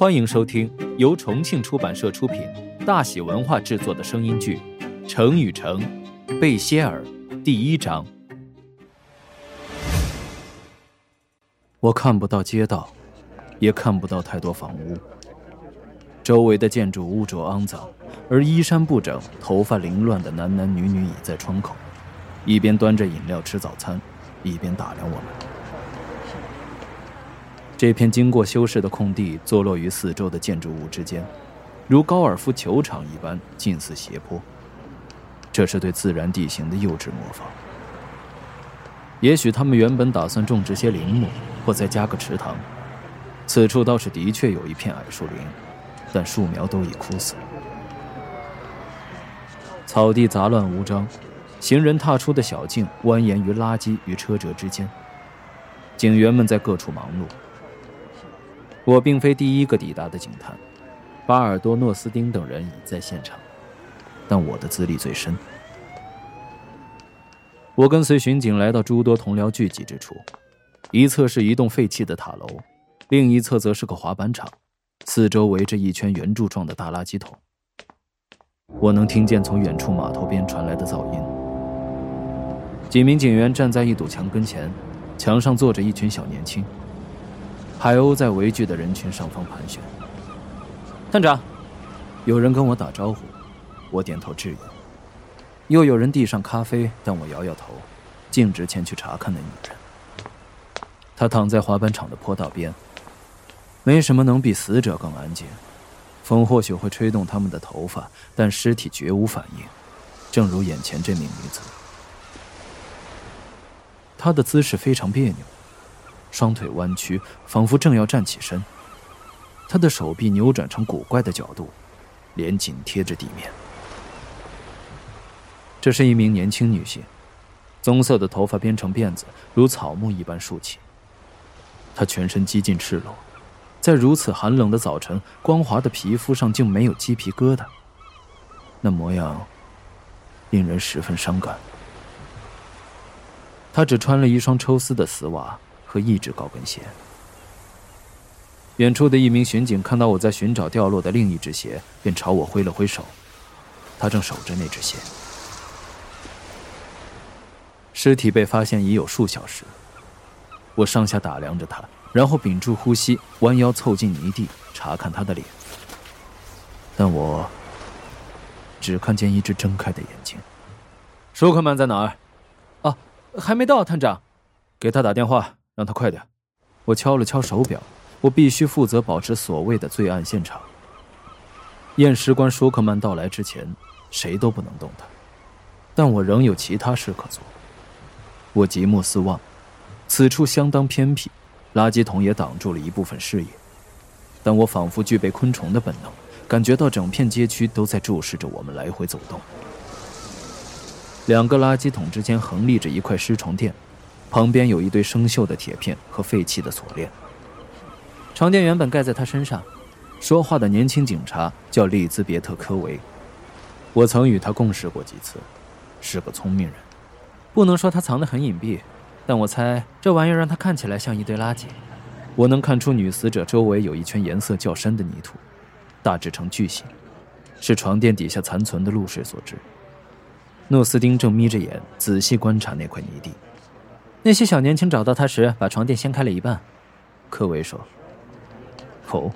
欢迎收听由重庆出版社出品、大喜文化制作的声音剧《成与成》，贝歇尔第一章。我看不到街道，也看不到太多房屋，周围的建筑污浊肮脏，而衣衫不整、头发凌乱的男男女女倚在窗口，一边端着饮料吃早餐，一边打量我们。这片经过修饰的空地坐落于四周的建筑物之间，如高尔夫球场一般近似斜坡。这是对自然地形的幼稚模仿。也许他们原本打算种植些林木，或再加个池塘。此处倒是的确有一片矮树林，但树苗都已枯死。草地杂乱无章，行人踏出的小径蜿蜒于垃圾与车辙之间。警员们在各处忙碌。我并非第一个抵达的警探，巴尔多诺斯丁等人已在现场，但我的资历最深。我跟随巡警来到诸多同僚聚集之处，一侧是一栋废弃的塔楼，另一侧则是个滑板场，四周围着一圈圆柱状的大垃圾桶。我能听见从远处码头边传来的噪音。几名警员站在一堵墙跟前，墙上坐着一群小年轻。海鸥在围聚的人群上方盘旋。探长，有人跟我打招呼，我点头致意。又有人递上咖啡，但我摇摇头，径直前去查看那女人。她躺在滑板场的坡道边，没什么能比死者更安静。风或许会吹动他们的头发，但尸体绝无反应，正如眼前这名女子。她的姿势非常别扭。双腿弯曲，仿佛正要站起身。他的手臂扭转成古怪的角度，脸紧贴着地面。这是一名年轻女性，棕色的头发编成辫子，如草木一般竖起。她全身几近赤裸，在如此寒冷的早晨，光滑的皮肤上竟没有鸡皮疙瘩。那模样，令人十分伤感。她只穿了一双抽丝的丝袜。和一只高跟鞋。远处的一名巡警看到我在寻找掉落的另一只鞋，便朝我挥了挥手。他正守着那只鞋。尸体被发现已有数小时。我上下打量着他，然后屏住呼吸，弯腰凑近泥地查看他的脸。但我只看见一只睁开的眼睛。舒克曼在哪儿？啊，还没到，探长。给他打电话。让他快点！我敲了敲手表，我必须负责保持所谓的罪案现场。验尸官舒克曼到来之前，谁都不能动他。但我仍有其他事可做。我极目四望，此处相当偏僻，垃圾桶也挡住了一部分视野。但我仿佛具备昆虫的本能，感觉到整片街区都在注视着我们来回走动。两个垃圾桶之间横立着一块尸床垫。旁边有一堆生锈的铁片和废弃的锁链。床垫原本盖在他身上。说话的年轻警察叫利兹别特·科维，我曾与他共事过几次，是个聪明人。不能说他藏得很隐蔽，但我猜这玩意儿让他看起来像一堆垃圾。我能看出女死者周围有一圈颜色较深的泥土，大致呈矩形，是床垫底下残存的露水所致。诺斯丁正眯着眼仔细观察那块泥地。那些小年轻找到他时，把床垫掀开了一半。科维说：“哦，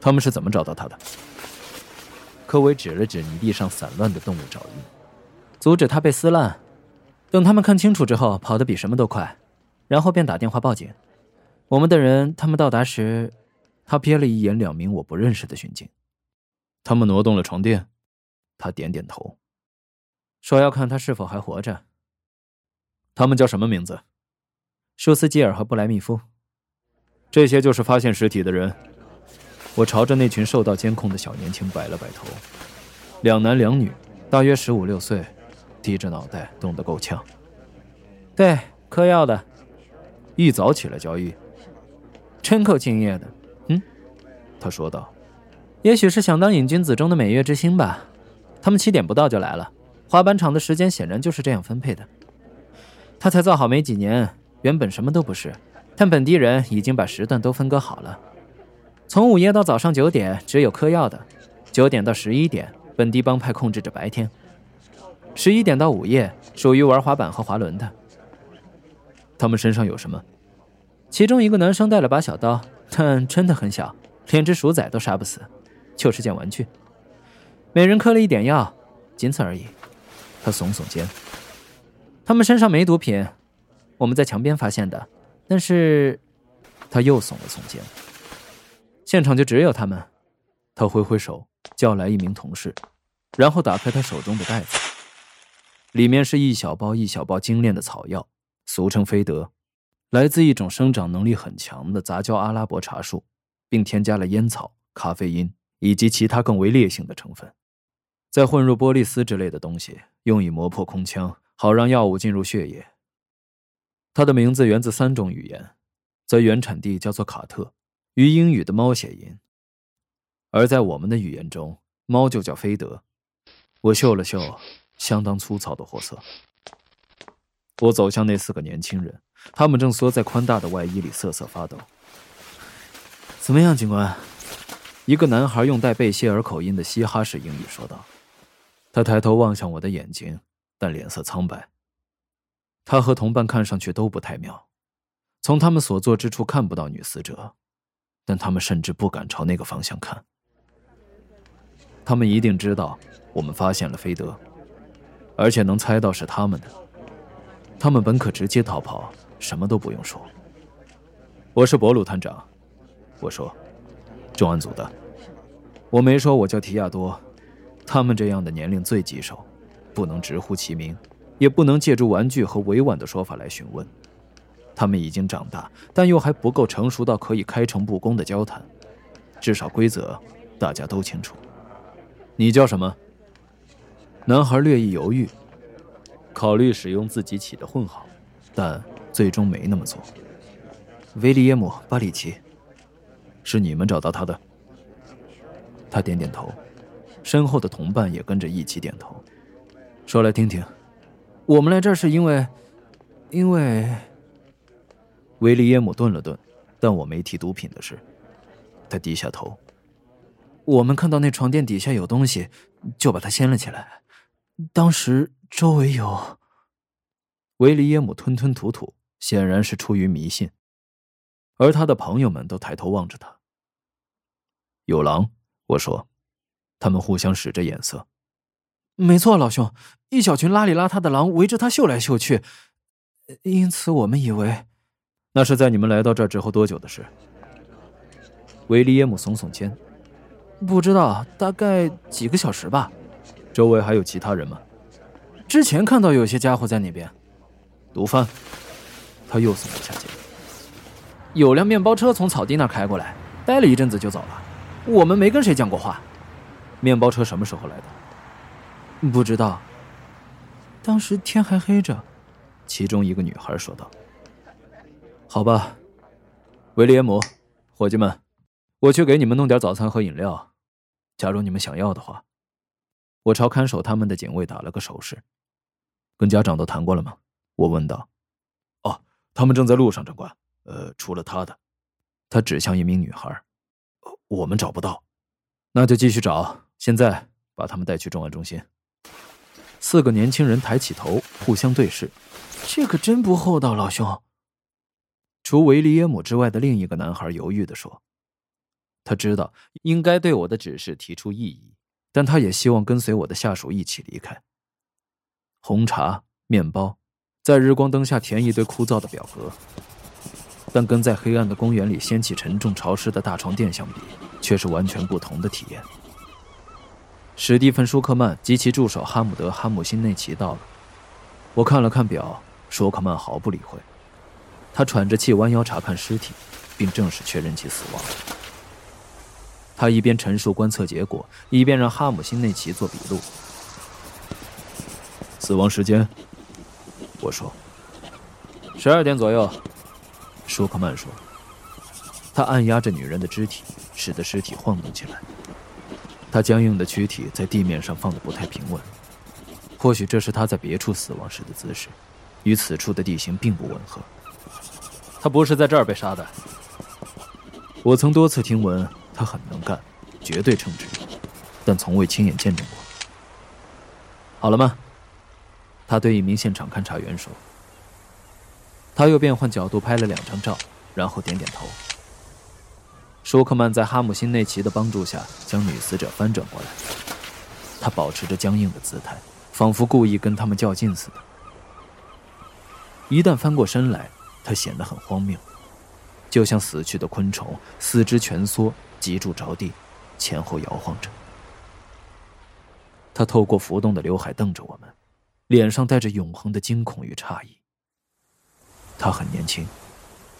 他们是怎么找到他的？”科维指了指泥地上散乱的动物爪印，阻止他被撕烂。等他们看清楚之后，跑得比什么都快，然后便打电话报警。我们的人，他们到达时，他瞥了一眼两名我不认识的巡警。他们挪动了床垫。他点点头，说要看他是否还活着。他们叫什么名字？舒斯基尔和布莱密夫，这些就是发现尸体的人。我朝着那群受到监控的小年轻摆了摆头，两男两女，大约十五六岁，低着脑袋，冻得够呛。对，嗑药的，一早起来交易，真够敬业的。嗯，他说道，也许是想当瘾君子中的美月之星吧。他们七点不到就来了，滑板场的时间显然就是这样分配的。他才造好没几年。原本什么都不是，但本地人已经把时段都分割好了。从午夜到早上九点，只有嗑药的；九点到十一点，本地帮派控制着白天；十一点到午夜，属于玩滑板和滑轮的。他们身上有什么？其中一个男生带了把小刀，但真的很小，连只鼠仔都杀不死，就是件玩具。每人嗑了一点药，仅此而已。他耸耸肩。他们身上没毒品，我们在墙边发现的。但是，他又耸了耸肩。现场就只有他们。他挥挥手，叫来一名同事，然后打开他手中的袋子，里面是一小包一小包精炼的草药，俗称飞德，来自一种生长能力很强的杂交阿拉伯茶树，并添加了烟草、咖啡因以及其他更为烈性的成分，再混入玻璃丝之类的东西，用以磨破空腔，好让药物进入血液。它的名字源自三种语言，在原产地叫做卡特。与英语的猫谐音，而在我们的语言中，猫就叫菲德。我嗅了嗅，相当粗糙的货色。我走向那四个年轻人，他们正缩在宽大的外衣里瑟瑟发抖。怎么样，警官？一个男孩用带贝谢尔口音的嘻哈式英语说道。他抬头望向我的眼睛，但脸色苍白。他和同伴看上去都不太妙，从他们所坐之处看不到女死者。但他们甚至不敢朝那个方向看。他们一定知道我们发现了菲德，而且能猜到是他们的。他们本可直接逃跑，什么都不用说。我是博鲁探长，我说，重案组的。我没说我叫提亚多。他们这样的年龄最棘手，不能直呼其名，也不能借助玩具和委婉的说法来询问。他们已经长大，但又还不够成熟到可以开诚布公的交谈。至少规则大家都清楚。你叫什么？男孩略一犹豫，考虑使用自己起的混号，但最终没那么做。维利耶姆·巴里奇，是你们找到他的？他点点头，身后的同伴也跟着一起点头。说来听听。我们来这儿是因为，因为。维利耶姆顿了顿，但我没提毒品的事。他低下头。我们看到那床垫底下有东西，就把它掀了起来。当时周围有……维利耶姆吞吞吐吐，显然是出于迷信。而他的朋友们都抬头望着他。有狼，我说。他们互相使着眼色。没错，老兄，一小群邋里邋遢的狼围着他嗅来嗅去，因此我们以为。那是在你们来到这儿之后多久的事？维利耶姆耸耸肩，不知道，大概几个小时吧。周围还有其他人吗？之前看到有些家伙在那边。毒贩。他又耸了下肩。有辆面包车从草地那儿开过来，待了一阵子就走了。我们没跟谁讲过话。面包车什么时候来的？不知道。当时天还黑着。其中一个女孩说道。好吧，维利耶姆，伙计们，我去给你们弄点早餐和饮料，假如你们想要的话。我朝看守他们的警卫打了个手势。跟家长都谈过了吗？我问道。哦，他们正在路上，长官。呃，除了他的，他指向一名女孩。我们找不到，那就继续找。现在把他们带去重案中心。四个年轻人抬起头，互相对视。这可真不厚道，老兄。除维利耶姆之外的另一个男孩犹豫地说：“他知道应该对我的指示提出异议，但他也希望跟随我的下属一起离开。红茶、面包，在日光灯下填一堆枯燥的表格，但跟在黑暗的公园里掀起沉重潮湿的大床垫相比，却是完全不同的体验。”史蒂芬·舒克曼及其助手哈姆德·哈姆辛内奇到了。我看了看表，舒克曼毫不理会。他喘着气，弯腰查看尸体，并正式确认其死亡。他一边陈述观测结果，一边让哈姆辛内奇做笔录。死亡时间，我说，十二点左右。舒克曼说。他按压着女人的肢体，使得尸体晃动起来。他僵硬的躯体在地面上放得不太平稳，或许这是他在别处死亡时的姿势，与此处的地形并不吻合。他不是在这儿被杀的。我曾多次听闻他很能干，绝对称职，但从未亲眼见证过。好了吗？他对一名现场勘查员说。他又变换角度拍了两张照，然后点点头。舒克曼在哈姆辛内奇的帮助下将女死者翻转过来，他保持着僵硬的姿态，仿佛故意跟他们较劲似的。一旦翻过身来，他显得很荒谬，就像死去的昆虫，四肢蜷缩，脊柱着地，前后摇晃着。他透过浮动的刘海瞪着我们，脸上带着永恒的惊恐与诧异。他很年轻，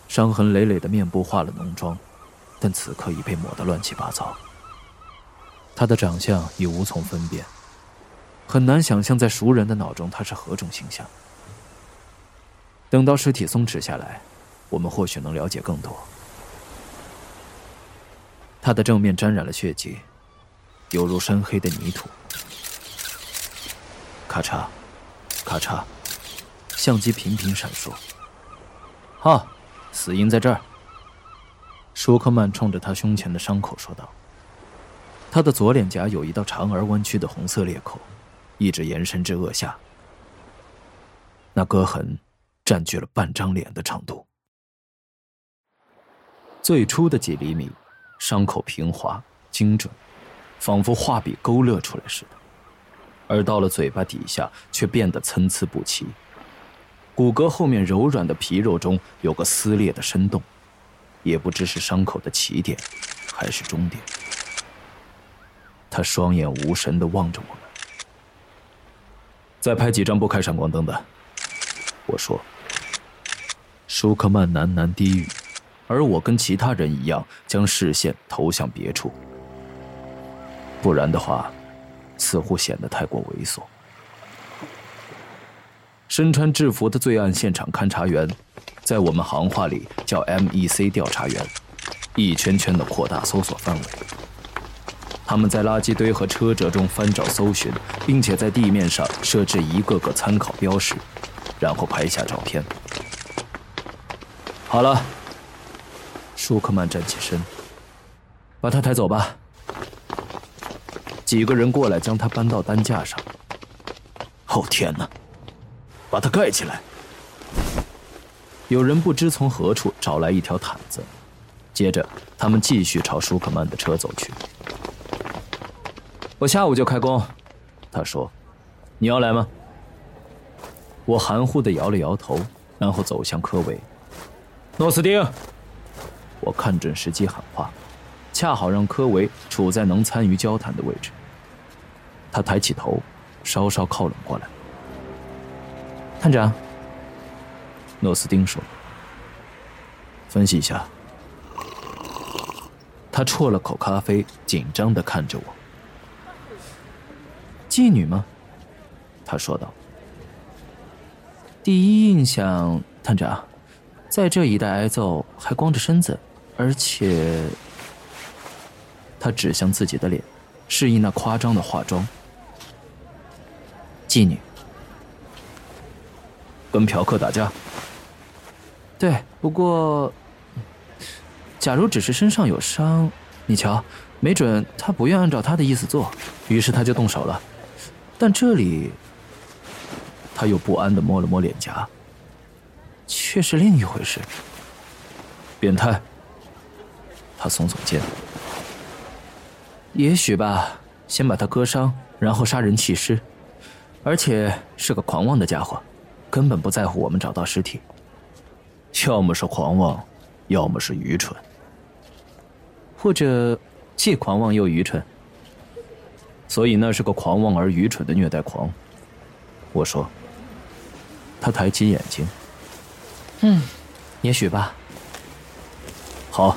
伤痕累累的面部化了浓妆，但此刻已被抹得乱七八糟。他的长相已无从分辨，很难想象在熟人的脑中他是何种形象。等到尸体松弛下来，我们或许能了解更多。他的正面沾染了血迹，犹如深黑的泥土。咔嚓，咔嚓，相机频频闪烁。啊，死因在这儿。舒克曼冲着他胸前的伤口说道：“他的左脸颊有一道长而弯曲的红色裂口，一直延伸至额下。那割痕占据了半张脸的长度。最初的几厘米，伤口平滑精准，仿佛画笔勾勒出来似的；而到了嘴巴底下，却变得参差不齐。”骨骼后面柔软的皮肉中有个撕裂的深洞，也不知是伤口的起点，还是终点。他双眼无神的望着我们。再拍几张不开闪光灯的，我说。舒克曼喃喃低语，而我跟其他人一样，将视线投向别处。不然的话，似乎显得太过猥琐。身穿制服的罪案现场勘查员，在我们行话里叫 MEC 调查员，一圈圈的扩大搜索范围。他们在垃圾堆和车辙中翻找搜寻，并且在地面上设置一个个参考标识，然后拍下照片。好了，舒克曼站起身，把他抬走吧。几个人过来将他搬到担架上。哦天哪！把他盖起来。有人不知从何处找来一条毯子，接着他们继续朝舒克曼的车走去。我下午就开工，他说：“你要来吗？”我含糊的摇了摇头，然后走向科维。诺斯丁，我看准时机喊话，恰好让科维处在能参与交谈的位置。他抬起头，稍稍靠拢过来。探长，诺斯丁说：“分析一下。”他啜了口咖啡，紧张的看着我。妓女吗？他说道。第一印象，探长，在这一带挨揍还光着身子，而且……他指向自己的脸，示意那夸张的化妆。妓女。跟嫖客打架。对，不过，假如只是身上有伤，你瞧，没准他不愿按照他的意思做，于是他就动手了。但这里，他又不安的摸了摸脸颊，却是另一回事。变态。他耸耸肩。也许吧，先把他割伤，然后杀人弃尸，而且是个狂妄的家伙。根本不在乎我们找到尸体，要么是狂妄，要么是愚蠢，或者既狂妄又愚蠢。所以那是个狂妄而愚蠢的虐待狂。我说。他抬起眼睛。嗯，也许吧。好，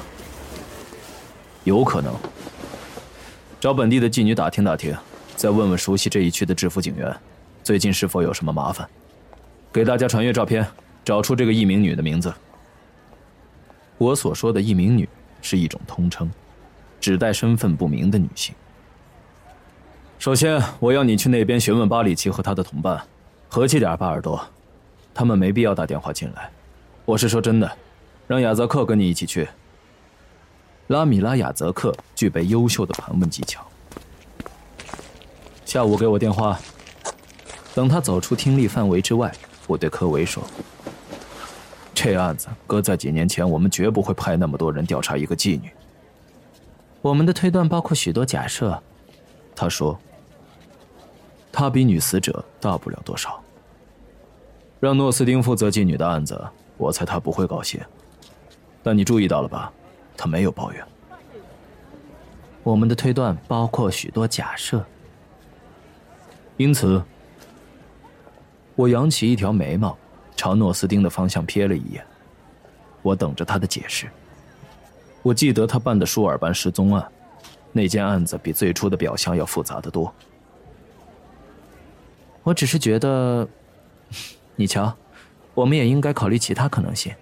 有可能。找本地的妓女打听打听，再问问熟悉这一区的制服警员，最近是否有什么麻烦。给大家传阅照片，找出这个一名女的名字。我所说的一名女是一种通称，指代身份不明的女性。首先，我要你去那边询问巴里奇和他的同伴，和气点，巴尔多，他们没必要打电话进来。我是说真的，让亚泽克跟你一起去。拉米拉亚泽克具备优秀的盘问技巧。下午给我电话。等他走出听力范围之外，我对科维说：“这案子搁在几年前，我们绝不会派那么多人调查一个妓女。我们的推断包括许多假设。”他说：“他比女死者大不了多少。让诺斯丁负责妓女的案子，我猜他不会高兴。但你注意到了吧？他没有抱怨。我们的推断包括许多假设。”因此，我扬起一条眉毛，朝诺斯丁的方向瞥了一眼。我等着他的解释。我记得他办的舒尔班失踪案，那件案子比最初的表象要复杂的多。我只是觉得，你瞧，我们也应该考虑其他可能性。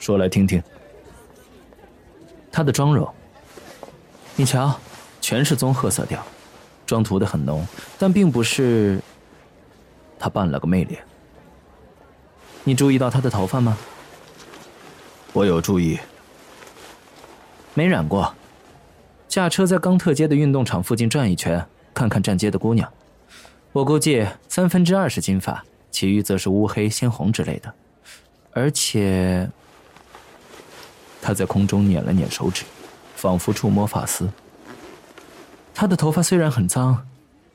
说来听听。他的妆容，你瞧，全是棕褐色调。妆涂的很浓，但并不是。他扮了个媚脸。你注意到他的头发吗？我有注意。没染过。驾车在冈特街的运动场附近转一圈，看看站街的姑娘。我估计三分之二是金发，其余则是乌黑、鲜红之类的。而且，他在空中捻了捻手指，仿佛触摸发丝。他的头发虽然很脏，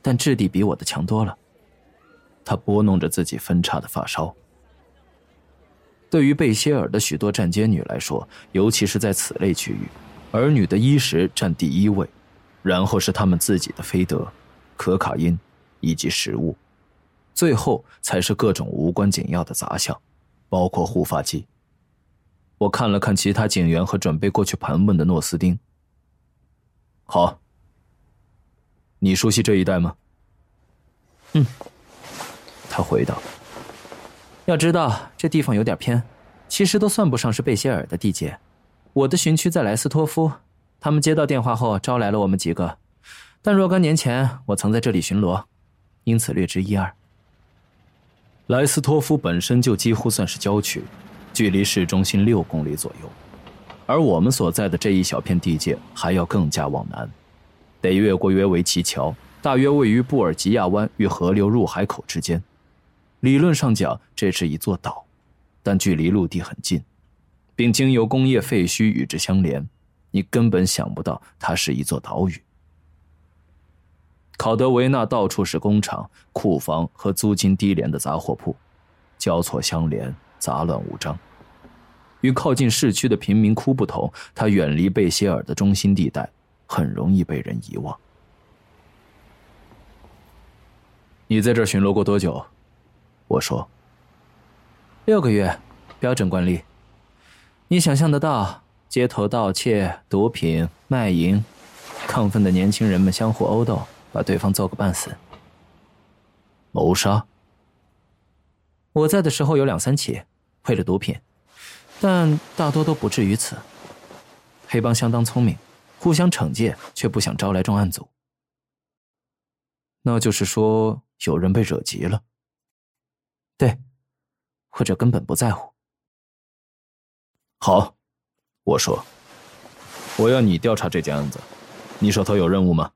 但质地比我的强多了。他拨弄着自己分叉的发梢。对于贝歇尔的许多站街女来说，尤其是在此类区域，儿女的衣食占第一位，然后是他们自己的菲德、可卡因以及食物，最后才是各种无关紧要的杂项，包括护发剂。我看了看其他警员和准备过去盘问的诺斯丁。好。你熟悉这一带吗？嗯，他回道。要知道，这地方有点偏，其实都算不上是贝歇尔的地界。我的巡区在莱斯托夫，他们接到电话后招来了我们几个。但若干年前，我曾在这里巡逻，因此略知一二。莱斯托夫本身就几乎算是郊区，距离市中心六公里左右，而我们所在的这一小片地界还要更加往南。得越过约维奇桥，大约位于布尔吉亚湾与河流入海口之间。理论上讲，这是一座岛，但距离陆地很近，并经由工业废墟与之相连，你根本想不到它是一座岛屿。考德维纳到处是工厂、库房和租金低廉的杂货铺，交错相连，杂乱无章。与靠近市区的贫民窟不同，它远离贝歇尔的中心地带。很容易被人遗忘。你在这儿巡逻过多久？我说。六个月，标准惯例。你想象得到，街头盗窃、毒品、卖淫，亢奋的年轻人们相互殴斗，把对方揍个半死。谋杀。我在的时候有两三起，为了毒品，但大多都不至于此。黑帮相当聪明。互相惩戒，却不想招来重案组。那就是说，有人被惹急了。对，或者根本不在乎。好，我说，我要你调查这件案子。你手头有任务吗？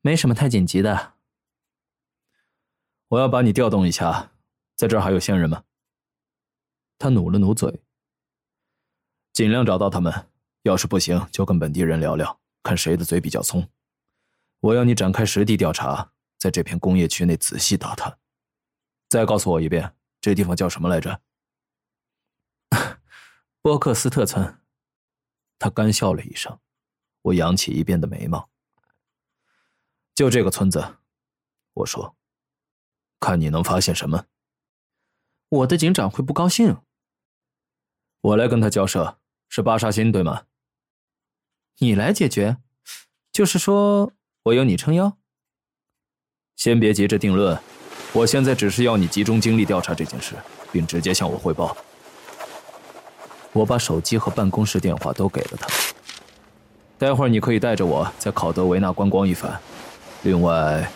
没什么太紧急的。我要把你调动一下，在这儿还有线人吗？他努了努嘴。尽量找到他们。要是不行，就跟本地人聊聊，看谁的嘴比较聪。我要你展开实地调查，在这片工业区内仔细打探。再告诉我一遍，这地方叫什么来着？波克斯特村。他干笑了一声。我扬起一边的眉毛。就这个村子，我说。看你能发现什么。我的警长会不高兴。我来跟他交涉，是巴沙辛对吗？你来解决，就是说我有你撑腰。先别急着定论，我现在只是要你集中精力调查这件事，并直接向我汇报。我把手机和办公室电话都给了他。待会儿你可以带着我在考德维纳观光一番。另外，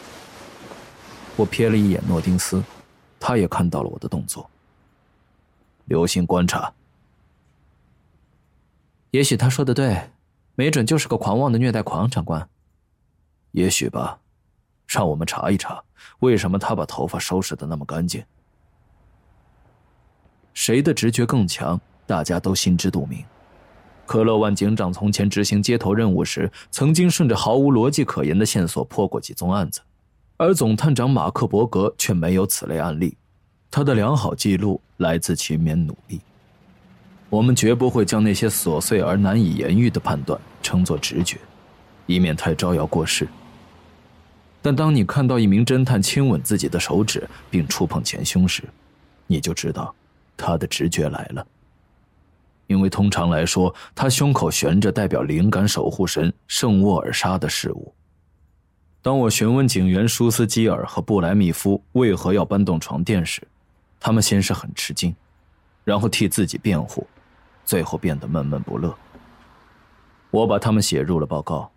我瞥了一眼诺丁斯，他也看到了我的动作。留心观察。也许他说的对，没准就是个狂妄的虐待狂，长官。也许吧，让我们查一查，为什么他把头发收拾的那么干净。谁的直觉更强，大家都心知肚明。科勒万警长从前执行接头任务时，曾经顺着毫无逻辑可言的线索破过几宗案子，而总探长马克伯格却没有此类案例。他的良好记录来自勤勉努力。我们绝不会将那些琐碎而难以言喻的判断称作直觉，以免太招摇过市。但当你看到一名侦探亲吻自己的手指并触碰前胸时，你就知道他的直觉来了。因为通常来说，他胸口悬着代表灵感守护神圣沃尔莎的事物。当我询问警员舒斯基尔和布莱密夫为何要搬动床垫时，他们先是很吃惊，然后替自己辩护，最后变得闷闷不乐。我把他们写入了报告。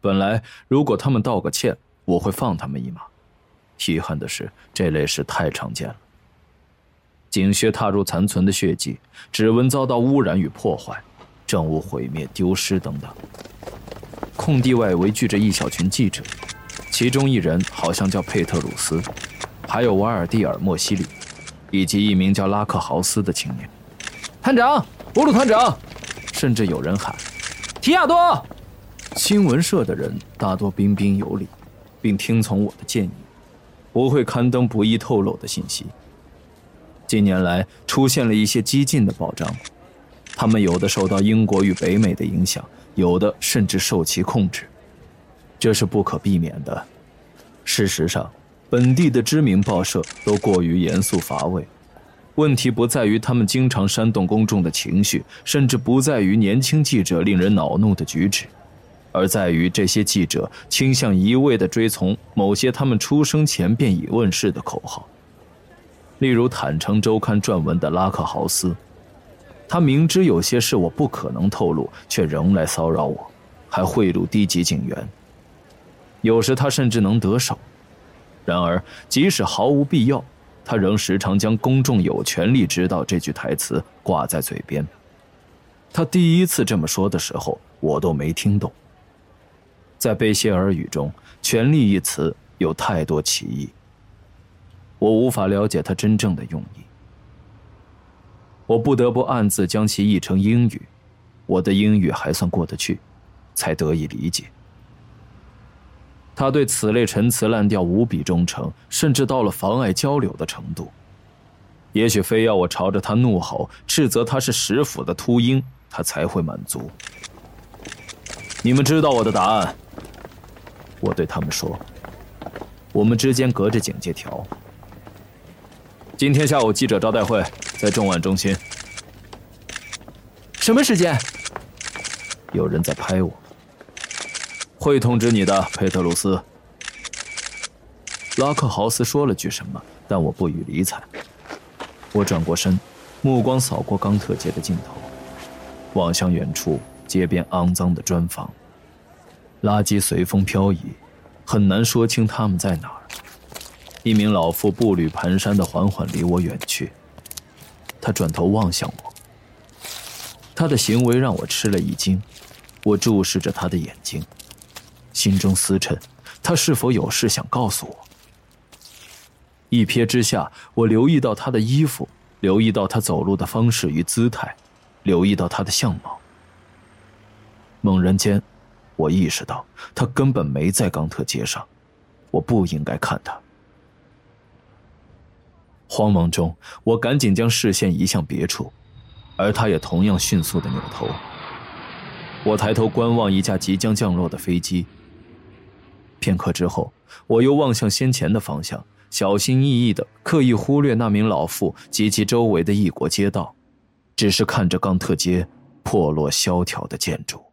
本来，如果他们道个歉，我会放他们一马。遗憾的是，这类事太常见了。警靴踏入残存的血迹，指纹遭到污染与破坏，证物毁灭、丢失等等。空地外围聚着一小群记者，其中一人好像叫佩特鲁斯，还有瓦尔蒂尔·莫西里，以及一名叫拉克豪斯的青年。探长，布鲁探长，甚至有人喊：“提亚多！”新闻社的人大多彬彬有礼。并听从我的建议，不会刊登不易透露的信息。近年来出现了一些激进的报章，他们有的受到英国与北美的影响，有的甚至受其控制，这是不可避免的。事实上，本地的知名报社都过于严肃乏味。问题不在于他们经常煽动公众的情绪，甚至不在于年轻记者令人恼怒的举止。而在于这些记者倾向一味地追从某些他们出生前便已问世的口号，例如《坦诚周刊》撰文的拉克豪斯，他明知有些事我不可能透露，却仍来骚扰我，还贿赂低级警员。有时他甚至能得手，然而即使毫无必要，他仍时常将“公众有权利知道”这句台词挂在嘴边。他第一次这么说的时候，我都没听懂。在贝歇尔语中，“权力”一词有太多歧义，我无法了解它真正的用意。我不得不暗自将其译成英语，我的英语还算过得去，才得以理解。他对此类陈词滥调无比忠诚，甚至到了妨碍交流的程度。也许非要我朝着他怒吼，斥责他是石府的秃鹰，他才会满足。你们知道我的答案。我对他们说：“我们之间隔着警戒条。今天下午记者招待会在重案中心。什么时间？有人在拍我。会通知你的，佩特鲁斯。”拉克豪斯说了句什么，但我不予理睬。我转过身，目光扫过冈特街的尽头，望向远处街边肮脏的砖房。垃圾随风飘移，很难说清他们在哪儿。一名老妇步履蹒跚的缓缓离我远去，她转头望向我。她的行为让我吃了一惊，我注视着他的眼睛，心中思忖：他是否有事想告诉我？一瞥之下，我留意到他的衣服，留意到他走路的方式与姿态，留意到他的相貌。猛然间。我意识到他根本没在冈特街上，我不应该看他。慌忙中，我赶紧将视线移向别处，而他也同样迅速的扭头。我抬头观望一架即将降落的飞机。片刻之后，我又望向先前的方向，小心翼翼的刻意忽略那名老妇及其周围的异国街道，只是看着冈特街破落萧条的建筑。